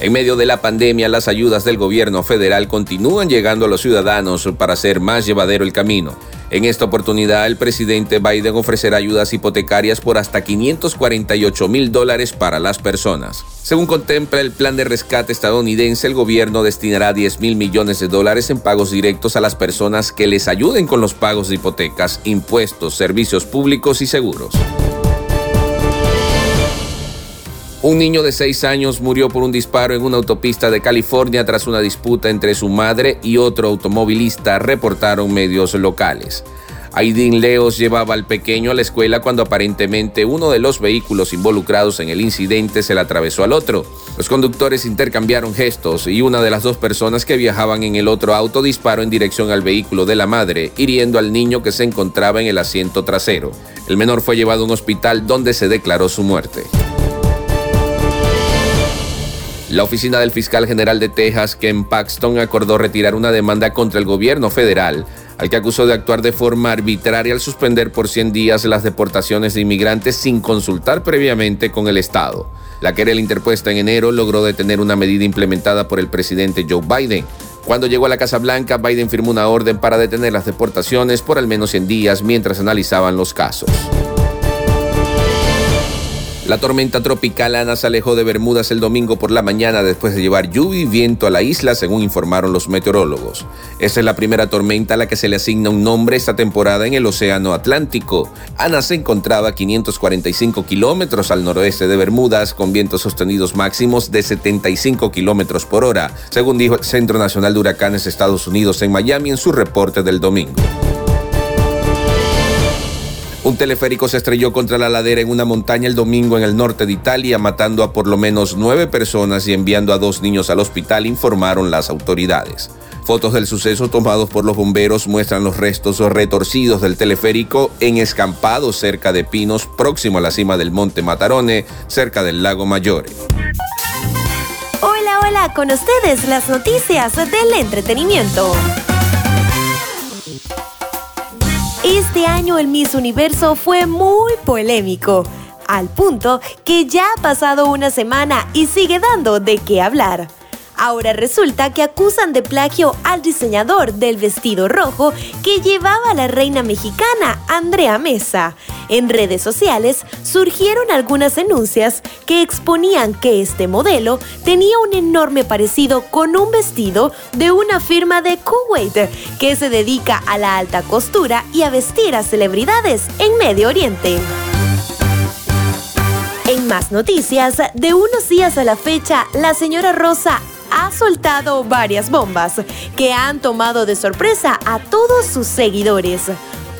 En medio de la pandemia, las ayudas del gobierno federal continúan llegando a los ciudadanos para hacer más llevadero el camino. En esta oportunidad, el presidente Biden ofrecerá ayudas hipotecarias por hasta 548 mil dólares para las personas. Según contempla el plan de rescate estadounidense, el gobierno destinará 10 mil millones de dólares en pagos directos a las personas que les ayuden con los pagos de hipotecas, impuestos, servicios públicos y seguros. Un niño de 6 años murió por un disparo en una autopista de California tras una disputa entre su madre y otro automovilista, reportaron medios locales. Aidin Leos llevaba al pequeño a la escuela cuando aparentemente uno de los vehículos involucrados en el incidente se le atravesó al otro. Los conductores intercambiaron gestos y una de las dos personas que viajaban en el otro auto disparó en dirección al vehículo de la madre, hiriendo al niño que se encontraba en el asiento trasero. El menor fue llevado a un hospital donde se declaró su muerte. La oficina del fiscal general de Texas, Ken Paxton, acordó retirar una demanda contra el gobierno federal, al que acusó de actuar de forma arbitraria al suspender por 100 días las deportaciones de inmigrantes sin consultar previamente con el Estado. La querella interpuesta en enero logró detener una medida implementada por el presidente Joe Biden. Cuando llegó a la Casa Blanca, Biden firmó una orden para detener las deportaciones por al menos 100 días mientras analizaban los casos. La tormenta tropical Ana se alejó de Bermudas el domingo por la mañana después de llevar lluvia y viento a la isla, según informaron los meteorólogos. Esta es la primera tormenta a la que se le asigna un nombre esta temporada en el Océano Atlántico. Ana se encontraba a 545 kilómetros al noroeste de Bermudas, con vientos sostenidos máximos de 75 kilómetros por hora, según dijo el Centro Nacional de Huracanes Estados Unidos en Miami en su reporte del domingo. Un teleférico se estrelló contra la ladera en una montaña el domingo en el norte de Italia, matando a por lo menos nueve personas y enviando a dos niños al hospital, informaron las autoridades. Fotos del suceso tomados por los bomberos muestran los restos retorcidos del teleférico en escampados cerca de Pinos, próximo a la cima del monte Matarone, cerca del lago Maggiore. Hola, hola, con ustedes las noticias del entretenimiento. Este año el Miss Universo fue muy polémico, al punto que ya ha pasado una semana y sigue dando de qué hablar. Ahora resulta que acusan de plagio al diseñador del vestido rojo que llevaba la reina mexicana Andrea Mesa. En redes sociales surgieron algunas denuncias que exponían que este modelo tenía un enorme parecido con un vestido de una firma de Kuwait que se dedica a la alta costura y a vestir a celebridades en Medio Oriente. En más noticias, de unos días a la fecha, la señora Rosa ha soltado varias bombas que han tomado de sorpresa a todos sus seguidores.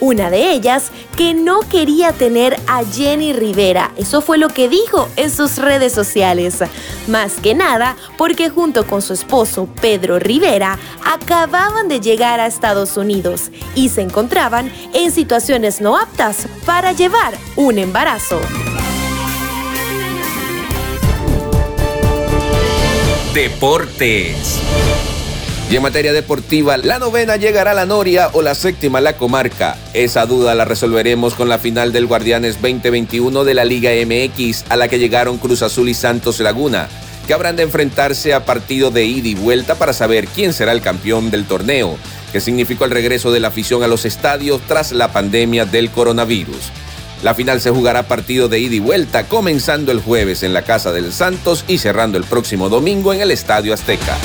Una de ellas que no quería tener a Jenny Rivera. Eso fue lo que dijo en sus redes sociales. Más que nada porque junto con su esposo Pedro Rivera acababan de llegar a Estados Unidos y se encontraban en situaciones no aptas para llevar un embarazo. Deportes. Y en materia deportiva, ¿la novena llegará la Noria o la séptima la comarca? Esa duda la resolveremos con la final del Guardianes 2021 de la Liga MX, a la que llegaron Cruz Azul y Santos Laguna, que habrán de enfrentarse a partido de ida y vuelta para saber quién será el campeón del torneo, que significó el regreso de la afición a los estadios tras la pandemia del coronavirus. La final se jugará partido de ida y vuelta, comenzando el jueves en la Casa del Santos y cerrando el próximo domingo en el Estadio Azteca.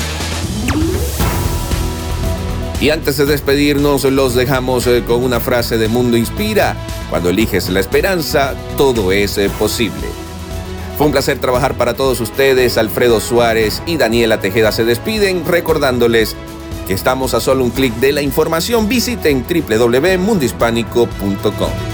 Y antes de despedirnos, los dejamos eh, con una frase de Mundo Inspira. Cuando eliges la esperanza, todo es eh, posible. Fue un placer trabajar para todos ustedes. Alfredo Suárez y Daniela Tejeda se despiden recordándoles que estamos a solo un clic de la información. Visiten www.mundohispánico.com.